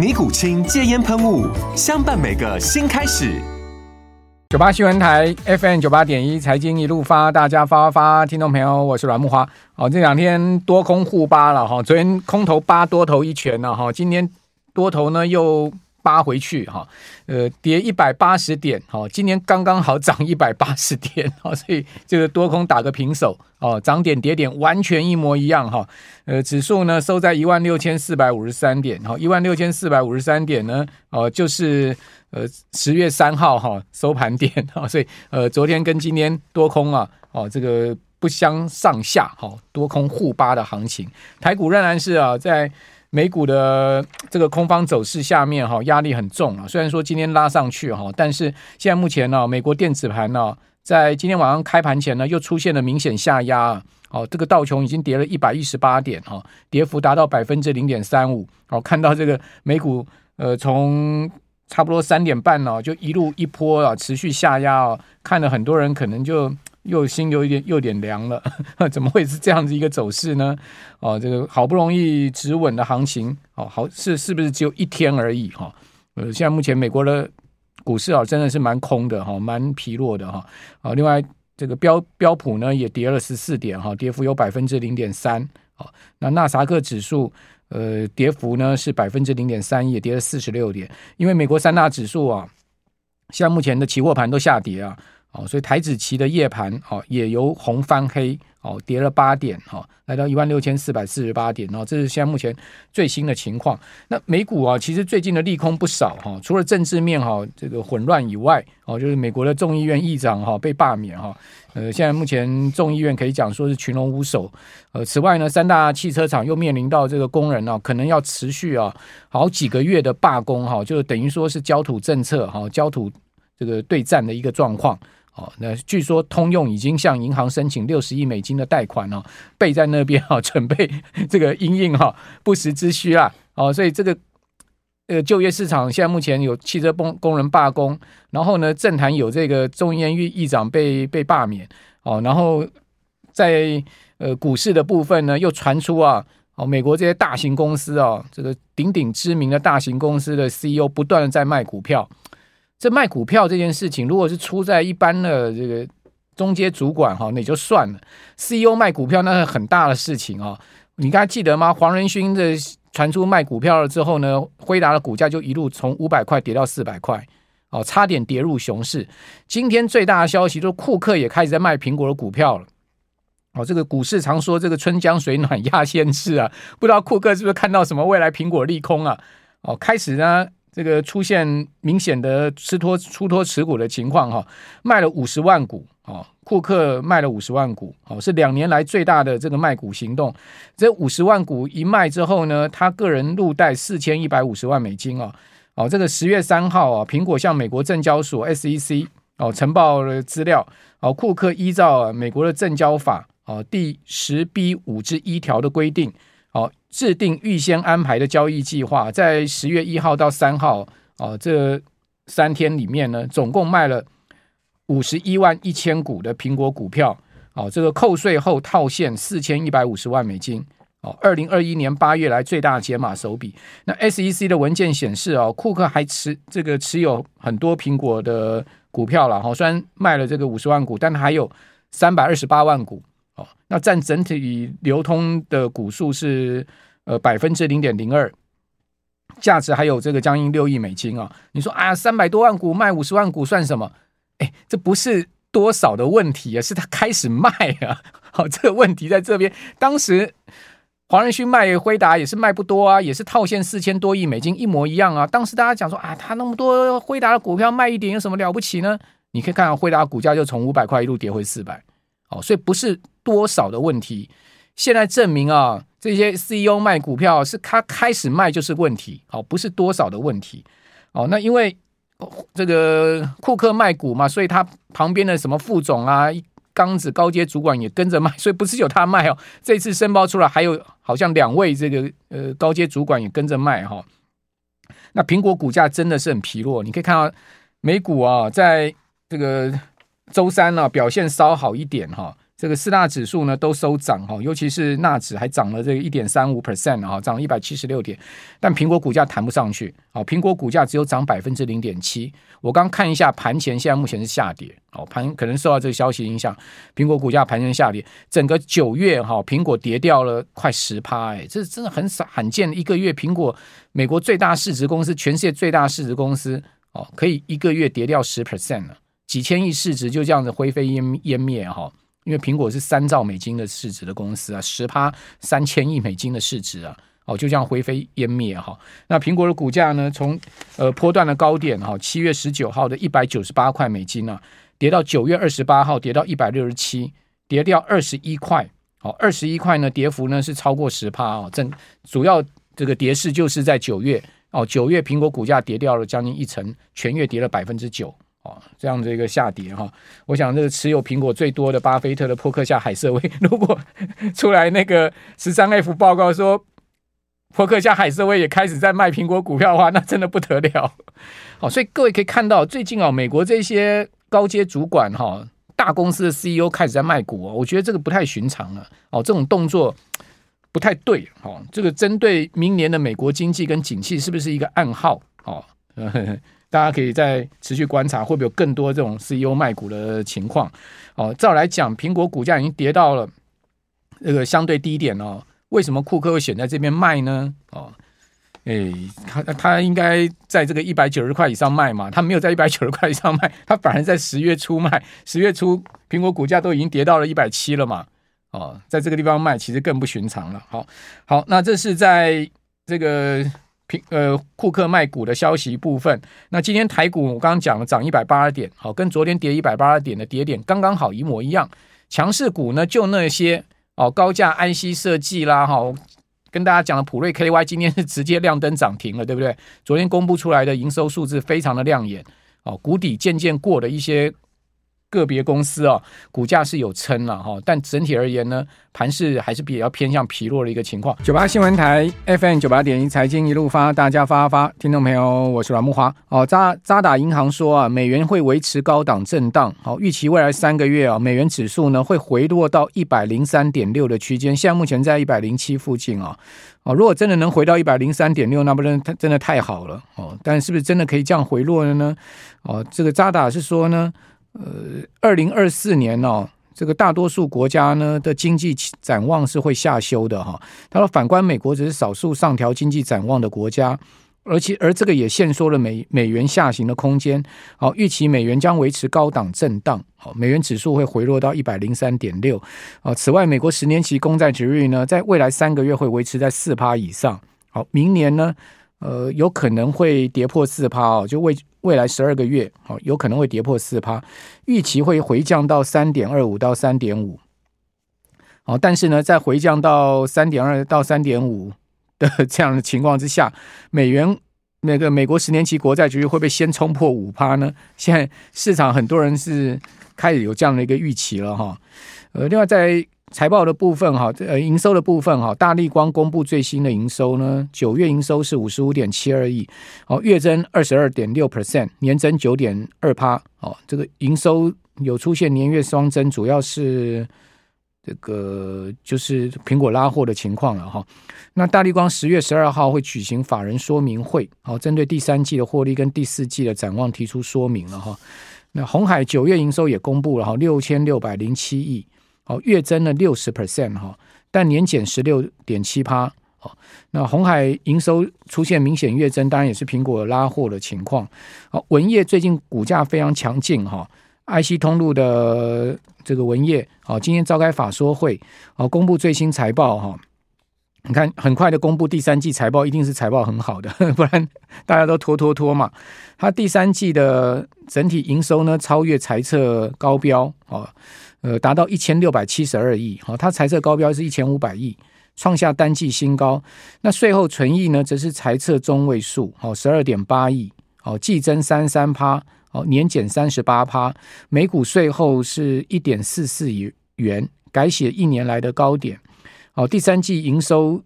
尼古清戒烟喷雾，相伴每个新开始。九八新闻台 FM 九八点一，财经一路发，大家发发发，听众朋友，我是阮木花。好，这两天多空互扒了哈，昨天空头扒多头一拳了哈，今天多头呢又。扒回去哈，呃，跌一百八十点，哈，今年刚刚好涨 一百八十点，哈，所以这个多空打个平手，哦，涨点跌点完全一模一样，哈，呃，指数呢收在一万六千四百五十三点，哈，一万六千四百五十三点呢，哦，就是呃十月三号哈收盘点，哈，所以呃昨天跟今天多空啊，哦，这个不相上下，哈，多空互扒的行情，台股仍然是啊在。美股的这个空方走势下面哈，压力很重啊。虽然说今天拉上去哈，但是现在目前呢，美国电子盘呢，在今天晚上开盘前呢，又出现了明显下压。哦，这个道琼已经跌了一百一十八点哈，跌幅达到百分之零点三五。哦，看到这个美股呃，从差不多三点半呢，就一路一波啊，持续下压啊，看了很多人可能就。又心有一点又有点凉了，怎么会是这样子一个走势呢？哦，这个好不容易止稳的行情，哦，好是是不是只有一天而已？哈，呃，现在目前美国的股市啊，真的是蛮空的哈，蛮疲弱的哈。啊，另外这个标标普呢也跌了十四点哈，跌幅有百分之零点三。哦，那纳斯达克指数呃跌幅呢是百分之零点三，也跌了四十六点。因为美国三大指数啊，现在目前的期货盘都下跌啊。哦，所以台子期的夜盘哦也由红翻黑哦，跌了八点哈，来到一万六千四百四十八点哦，这是现在目前最新的情况。那美股啊，其实最近的利空不少哈，除了政治面哈这个混乱以外哦，就是美国的众议院议长哈被罢免哈，呃，现在目前众议院可以讲说是群龙无首。呃，此外呢，三大汽车厂又面临到这个工人啊，可能要持续啊好几个月的罢工哈，就等于说是焦土政策哈，焦土这个对战的一个状况。哦，那据说通用已经向银行申请六十亿美金的贷款哦，备在那边哈，准备这个应应哈不时之需啊。哦，所以这个呃就业市场现在目前有汽车工工人罢工，然后呢政坛有这个众议院议议长被被罢免哦，然后在呃股市的部分呢又传出啊哦美国这些大型公司啊这个鼎鼎知名的大型公司的 CEO 不断的在卖股票。这卖股票这件事情，如果是出在一般的这个中阶主管哈，那也就算了。CEO 卖股票那是很大的事情啊！你刚才记得吗？黄仁勋的传出卖股票了之后呢，辉达的股价就一路从五百块跌到四百块，哦，差点跌入熊市。今天最大的消息就是库克也开始在卖苹果的股票了。哦，这个股市常说这个春江水暖 鸭先知啊，不知道库克是不是看到什么未来苹果利空啊？哦，开始呢。这个出现明显的吃脱出脱持股的情况哈，卖了五十万股啊，库克卖了五十万股，哦，是两年来最大的这个卖股行动。这五十万股一卖之后呢，他个人入袋四千一百五十万美金啊，哦，这个十月三号啊，苹果向美国证交所 SEC 哦呈报了资料，哦，库克依照美国的证交法哦第十 B 五之一条的规定。哦，制定预先安排的交易计划，在十月一号到三号哦，这三天里面呢，总共卖了五十一万一千股的苹果股票。哦，这个扣税后套现四千一百五十万美金。哦，二零二一年八月来最大解码手笔。那 SEC 的文件显示，哦，库克还持这个持有很多苹果的股票了。哈，虽然卖了这个五十万股，但还有三百二十八万股。那占整体流通的股数是呃百分之零点零二，价值还有这个将近六亿美金啊！你说啊，三百多万股卖五十万股算什么？哎，这不是多少的问题啊，是他开始卖啊。好，这个问题在这边。当时黄仁勋卖辉达也是卖不多啊，也是套现四千多亿美金，一模一样啊。当时大家讲说啊，他那么多辉达的股票卖一点有什么了不起呢？你可以看到辉达股价就从五百块一路跌回四百。哦，所以不是多少的问题。现在证明啊，这些 CEO 卖股票是他开始卖就是问题。哦，不是多少的问题。哦，那因为这个库克卖股嘛，所以他旁边的什么副总啊。刚子高阶主管也跟着卖，所以不是有他卖哦。这次申报出来，还有好像两位这个呃高阶主管也跟着卖哈、哦。那苹果股价真的是很疲弱，你可以看到美股啊，在这个周三呢、表现稍好一点哈、这个四大指数呢都收涨哈，尤其是纳指还涨了这个一点三五 percent 啊，涨了一百七十六点。但苹果股价弹不上去，好，苹果股价只有涨百分之零点七。我刚看一下盘前，现在目前是下跌，哦，盘可能受到这个消息影响，苹果股价盘前下跌。整个九月哈，苹果跌掉了快十趴，哎，这真的很少罕见，一个月苹果美国最大市值公司，全世界最大市值公司哦，可以一个月跌掉十 percent 了，几千亿市值就这样子灰飞烟烟灭哈。因为苹果是三兆美金的市值的公司啊，十趴三千亿美金的市值啊，哦，就这样灰飞烟灭哈。那苹果的股价呢，从呃波段的高点哈，七月十九号的一百九十八块美金啊，跌到九月二十八号跌到一百六十七，跌掉二十一块。好，二十一块呢，跌幅呢是超过十趴哦。正主要这个跌势就是在九月哦，九月苹果股价跌掉了将近一成，全月跌了百分之九。哦，这样的一个下跌哈，我想这个持有苹果最多的巴菲特的波克夏海瑟威，如果出来那个十三 F 报告说波克夏海瑟威也开始在卖苹果股票的话，那真的不得了。好，所以各位可以看到，最近啊，美国这些高阶主管哈，大公司的 CEO 开始在卖股，我觉得这个不太寻常了。哦，这种动作不太对。哦，这个针对明年的美国经济跟景气，是不是一个暗号？哦。大家可以再持续观察，会不会有更多这种 CEO 卖股的情况？哦，照来讲，苹果股价已经跌到了这个相对低点哦。为什么库克会选在这边卖呢？哦，哎，他他应该在这个一百九十块以上卖嘛？他没有在一百九十块以上卖，他反而在十月初卖。十月初苹果股价都已经跌到了一百七了嘛？哦，在这个地方卖，其实更不寻常了。好，好，那这是在这个。呃，库克卖股的消息部分，那今天台股我刚刚讲了涨一百八十点，好，跟昨天跌一百八十点的跌点刚刚好一模一样。强势股呢，就那些哦，高价安息设计啦，哈，跟大家讲的普瑞 KY 今天是直接亮灯涨停了，对不对？昨天公布出来的营收数字非常的亮眼，哦，谷底渐渐过的一些。个别公司啊，股价是有撑了哈，但整体而言呢，盘势还是比较偏向疲弱的一个情况。九八新闻台 FM 九八点一财经一路发，大家发发，听众朋友，我是阮木华。哦，渣渣打银行说啊，美元会维持高档震荡，好，预期未来三个月啊，美元指数呢会回落到一百零三点六的区间，现在目前在一百零七附近啊。哦，如果真的能回到一百零三点六，那不真真的太好了哦。但是不是真的可以这样回落了呢？哦，这个渣打是说呢。呃，二零二四年哦，这个大多数国家呢的经济展望是会下修的哈。他说，反观美国只是少数上调经济展望的国家，而且而这个也限缩了美美元下行的空间。好，预期美元将维持高档震荡，好，美元指数会回落到一百零三点六。啊，此外，美国十年期公债殖利率呢，在未来三个月会维持在四趴以上。好，明年呢，呃，有可能会跌破四趴哦，就未。未来十二个月，好，有可能会跌破四趴，预期会回降到三点二五到三点五，好，但是呢，在回降到三点二到三点五的 这样的情况之下，美元那个美国十年期国债局率会不会先冲破五趴呢？现在市场很多人是开始有这样的一个预期了哈，呃，另外在。财报的部分哈，呃，营收的部分哈，大立光公布最新的营收呢，九月营收是五十五点七二亿，哦，月增二十二点六 percent，年增九点二趴，哦，这个营收有出现年月双增，主要是这个就是苹果拉货的情况了哈。那大立光十月十二号会举行法人说明会，哦，针对第三季的获利跟第四季的展望提出说明了哈。那鸿海九月营收也公布了哈，六千六百零七亿。哦，月增了六十 percent 哈，但年减十六点七趴。哦，那红海营收出现明显月增，当然也是苹果拉货的情况。哦，文业最近股价非常强劲哈，IC 通路的这个文业哦，今天召开法说会，哦，公布最新财报哈。你看，很快的公布第三季财报，一定是财报很好的，不然大家都拖拖拖嘛。它第三季的整体营收呢，超越财测高标，哦，呃，达到一千六百七十二亿，好，它财测高标是一千五百亿，创下单季新高。那税后纯益呢，则是财测中位数，好，十二点八亿，好，季增三三趴，哦，年减三十八趴，每股税后是一点四四元，改写一年来的高点。好，第三季营收，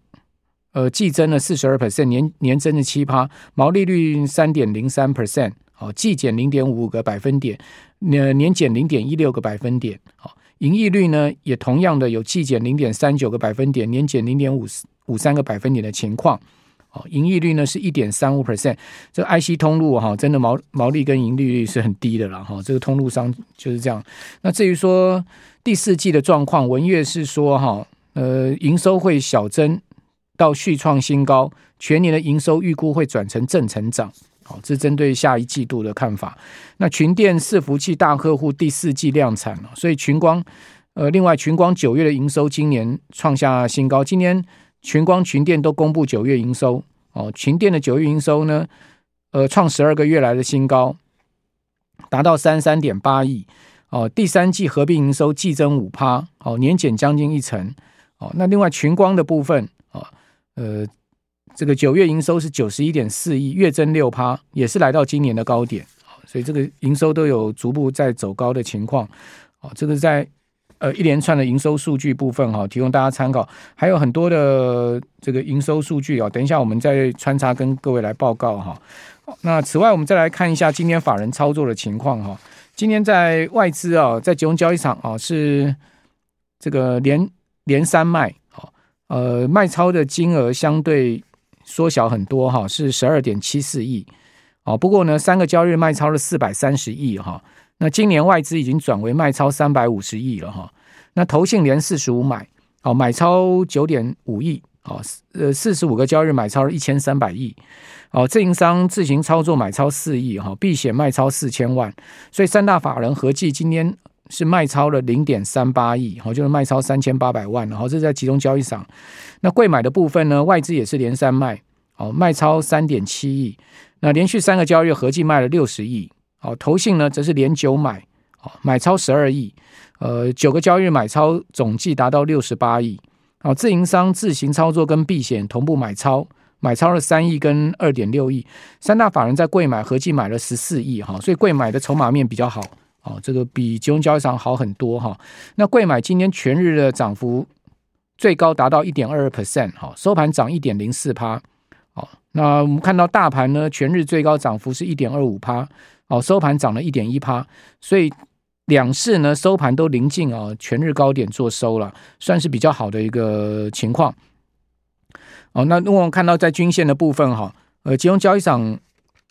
呃，季增了四十二 percent，年年增了七趴，毛利率三点零三 percent，好，季减零点五五个百分点，年年减零点一六个百分点，好，盈利率呢也同样的有季减零点三九个百分点，年减零点五五三个百分点的情况，好，盈利率呢是一点三五 percent，这 IC 通路哈，真的毛毛利跟盈利率是很低的了哈，这个通路商就是这样。那至于说第四季的状况，文月是说哈。呃，营收会小增到续创新高，全年的营收预估会转成正成长。好，这是针对下一季度的看法。那群电伺服器大客户第四季量产了，所以群光呃，另外群光九月的营收今年创下新高。今年群光群电都公布九月营收哦，群电的九月营收呢，呃，创十二个月来的新高，达到三三点八亿哦。第三季合并营收季增五趴，哦，年减将近一成。哦，那另外群光的部分啊，呃，这个九月营收是九十一点四亿，月增六趴，也是来到今年的高点，所以这个营收都有逐步在走高的情况。哦，这个在呃一连串的营收数据部分哈，提供大家参考，还有很多的这个营收数据啊，等一下我们再穿插跟各位来报告哈。那此外，我们再来看一下今天法人操作的情况哈。今天在外资啊，在集中交易场啊，是这个连。连三卖，啊，呃，卖超的金额相对缩小很多哈，是十二点七四亿，哦，不过呢，三个交易日卖超了四百三十亿哈，那今年外资已经转为卖超三百五十亿了哈，那投信连四十五买，哦，买超九点五亿，哦，呃，四十五个交易日买超了一千三百亿，哦，自营商自行操作买超四亿哈，避险卖超四千万，所以三大法人合计今天。是卖超了零点三八亿，好，就是卖超三千八百万，然后这是在集中交易上。那贵买的部分呢，外资也是连三卖，好，卖超三点七亿。那连续三个交易日合计卖了六十亿，好，投信呢则是连九买，好，买超十二亿，呃，九个交易日买超总计达到六十八亿。好，自营商自行操作跟避险同步买超，买超了三亿跟二点六亿。三大法人在柜买合计买了十四亿，哈，所以柜买的筹码面比较好。哦，这个比集中交易场好很多哈。那贵买今天全日的涨幅最高达到一点二二 percent，哈，收盘涨一点零四趴。哦，那我们看到大盘呢，全日最高涨幅是一点二五趴，哦，收盘涨了一点一趴。所以两市呢收盘都临近啊全日高点做收了，算是比较好的一个情况。哦，那如果我们看到在均线的部分哈，呃，集中交易场。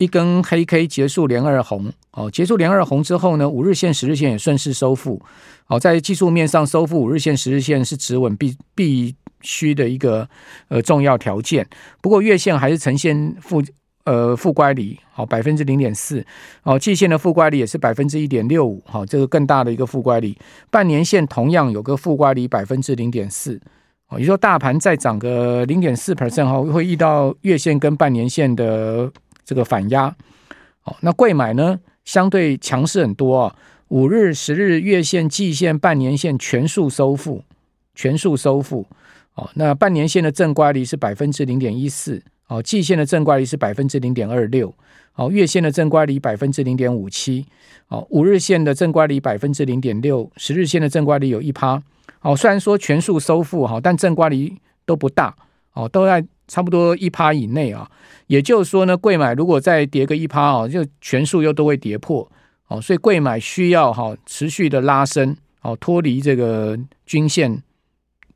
一根黑 K 结束连二红，哦，结束连二红之后呢，五日线、十日线也顺势收复，哦，在技术面上收复五日线、十日线是止稳必必须的一个呃重要条件。不过月线还是呈现负呃负乖离，好，百分之零点四，哦，季线的负乖离也是百分之一点六五，好，这个更大的一个负乖离。半年线同样有个负乖离百分之零点四，哦，也就说大盘再涨个零点四 percent 哈，会遇到月线跟半年线的。这个反压，哦，那贵买呢相对强势很多啊，五日、十日、月线、季线、半年线全数收复，全数收复，哦，那半年线的正乖离是百分之零点一四，哦，季线的正乖离是百分之零点二六，哦，月线的正乖离百分之零点五七，哦，五日线的正乖离百分之零点六，十日线的正乖离有一趴，哦，虽然说全数收复哈，但正乖离都不大，哦，都在。差不多一趴以内啊，也就是说呢，柜买如果再跌个一趴啊，就全数又都会跌破哦，所以柜买需要哈持续的拉升哦，脱离这个均线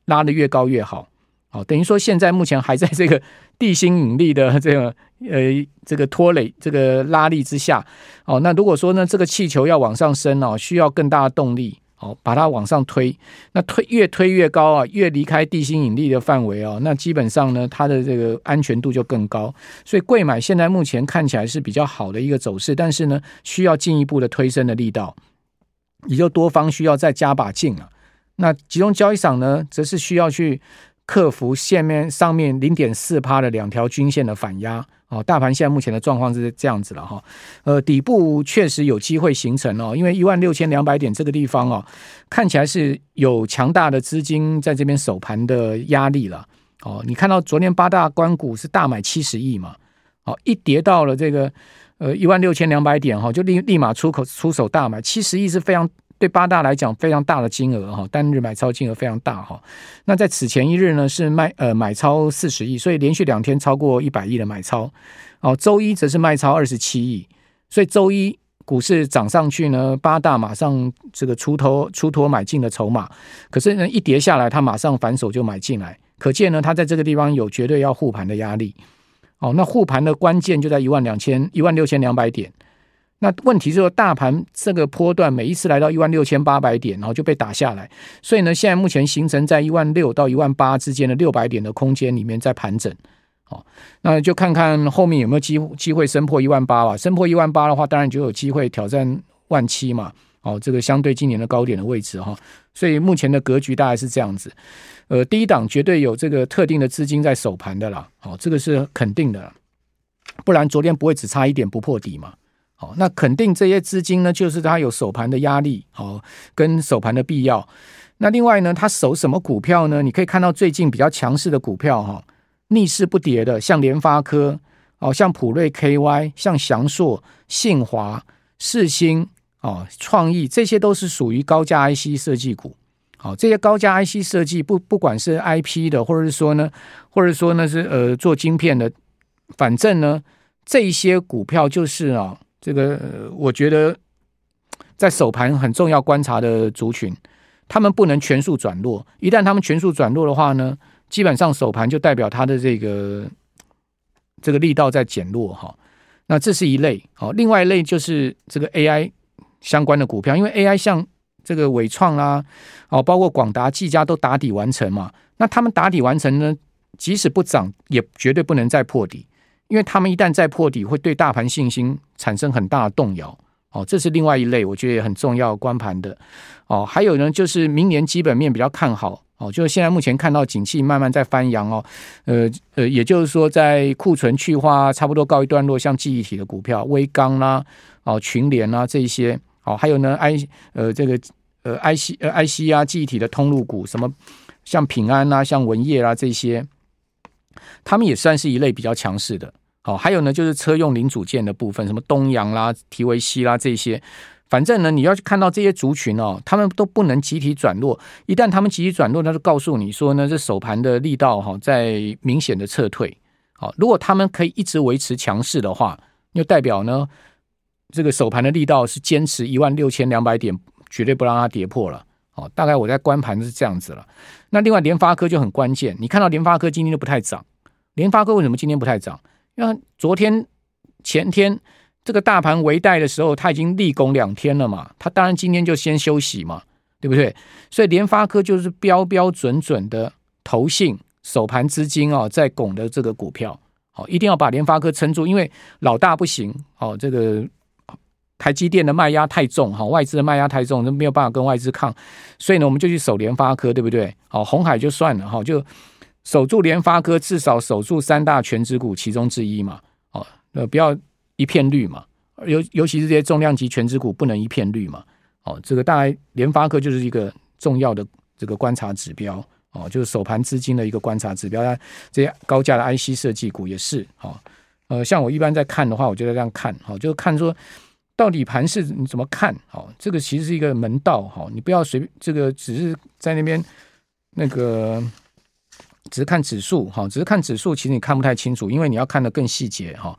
拉得越高越好哦，等于说现在目前还在这个地心引力的这个呃这个拖累这个拉力之下哦，那如果说呢这个气球要往上升哦，需要更大的动力。好，把它往上推，那推越推越高啊，越离开地心引力的范围啊，那基本上呢，它的这个安全度就更高。所以贵买现在目前看起来是比较好的一个走势，但是呢，需要进一步的推升的力道。也就多方需要再加把劲了。那集中交易场呢，则是需要去克服线面上面零点四趴的两条均线的反压。哦，大盘现在目前的状况是这样子了哈。呃，底部确实有机会形成哦，因为一万六千两百点这个地方哦，看起来是有强大的资金在这边守盘的压力了。哦，你看到昨天八大关股是大买七十亿嘛？哦，一跌到了这个呃一万六千两百点哈，就立立马出口出手大买七十亿是非常。对八大来讲非常大的金额哈，单日买超金额非常大哈。那在此前一日呢是卖呃买超四十亿，所以连续两天超过一百亿的买超。哦，周一则是卖超二十七亿，所以周一股市涨上去呢，八大马上这个出头出脱买进的筹码。可是呢一跌下来，他马上反手就买进来，可见呢他在这个地方有绝对要护盘的压力。哦，那护盘的关键就在一万两千一万六千两百点。那问题是说，大盘这个波段每一次来到一万六千八百点，然后就被打下来，所以呢，现在目前形成在一万六到一万八之间的六百点的空间里面在盘整，哦，那就看看后面有没有机机会升破一万八吧。升破一万八的话，当然就有机会挑战万七嘛。哦，这个相对今年的高点的位置哈，所以目前的格局大概是这样子。呃，第一档绝对有这个特定的资金在守盘的啦，哦，这个是肯定的，不然昨天不会只差一点不破底嘛。好，那肯定这些资金呢，就是它有守盘的压力，好，跟守盘的必要。那另外呢，它守什么股票呢？你可以看到最近比较强势的股票，哈，逆势不跌的，像联发科，哦，像普瑞 KY，像祥硕、信华、世芯，哦，创意，这些都是属于高价 IC 设计股。好，这些高价 IC 设计，不不管是 IP 的，或者是说呢，或者说呢是呃做晶片的，反正呢，这些股票就是啊。这个我觉得在首盘很重要观察的族群，他们不能全数转弱。一旦他们全数转弱的话呢，基本上首盘就代表它的这个这个力道在减弱哈。那这是一类。好，另外一类就是这个 AI 相关的股票，因为 AI 像这个伟创啦，哦，包括广达、技嘉都打底完成嘛。那他们打底完成呢，即使不涨，也绝对不能再破底。因为他们一旦再破底，会对大盘信心产生很大的动摇。哦，这是另外一类，我觉得也很重要观盘的。哦，还有呢，就是明年基本面比较看好。哦，就是现在目前看到景气慢慢在翻扬哦。呃呃，也就是说，在库存去化差不多告一段落，像记忆体的股票，威刚啦，哦，群联啊这一些。哦，还有呢，I 呃这个呃 IC 呃 IC 啊记忆体的通路股，什么像平安啊，像文业啊这些，他们也算是一类比较强势的。好，还有呢，就是车用零组件的部分，什么东阳啦、提维西啦这些，反正呢，你要去看到这些族群哦，他们都不能集体转弱。一旦他们集体转弱，那就告诉你说呢，这首盘的力道哈在明显的撤退。好，如果他们可以一直维持强势的话，就代表呢，这个首盘的力道是坚持一万六千两百点，绝对不让它跌破了。哦，大概我在观盘是这样子了。那另外联发科就很关键，你看到联发科今天都不太涨，联发科为什么今天不太涨？因为昨天、前天这个大盘围带的时候，它已经立功两天了嘛，它当然今天就先休息嘛，对不对？所以联发科就是标标准准的投信守盘资金哦，在拱的这个股票，好，一定要把联发科撑住，因为老大不行，哦，这个台积电的卖压太重，哈，外资的卖压太重，就没有办法跟外资抗，所以呢，我们就去守联发科，对不对？好，红海就算了，哈，就。守住联发科，至少守住三大权值股其中之一嘛，哦，呃，不要一片绿嘛，尤尤其是这些重量级权值股不能一片绿嘛，哦，这个大概联发科就是一个重要的这个观察指标，哦，就是首盘资金的一个观察指标。这些高价的 IC 设计股也是，哦，呃，像我一般在看的话，我就这样看，哦，就看说到底盘是你怎么看，哦，这个其实是一个门道，哈，你不要随这个只是在那边那个。只是看指数哈，只是看指数，其实你看不太清楚，因为你要看的更细节哈。